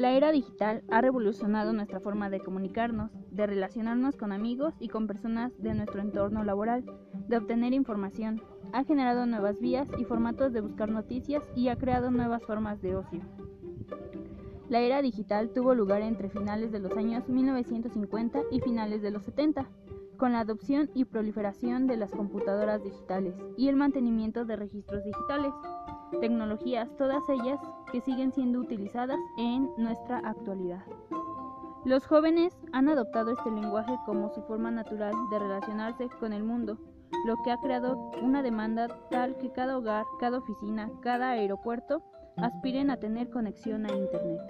La era digital ha revolucionado nuestra forma de comunicarnos, de relacionarnos con amigos y con personas de nuestro entorno laboral, de obtener información. Ha generado nuevas vías y formatos de buscar noticias y ha creado nuevas formas de ocio. La era digital tuvo lugar entre finales de los años 1950 y finales de los 70, con la adopción y proliferación de las computadoras digitales y el mantenimiento de registros digitales tecnologías, todas ellas que siguen siendo utilizadas en nuestra actualidad. Los jóvenes han adoptado este lenguaje como su forma natural de relacionarse con el mundo, lo que ha creado una demanda tal que cada hogar, cada oficina, cada aeropuerto aspiren a tener conexión a Internet.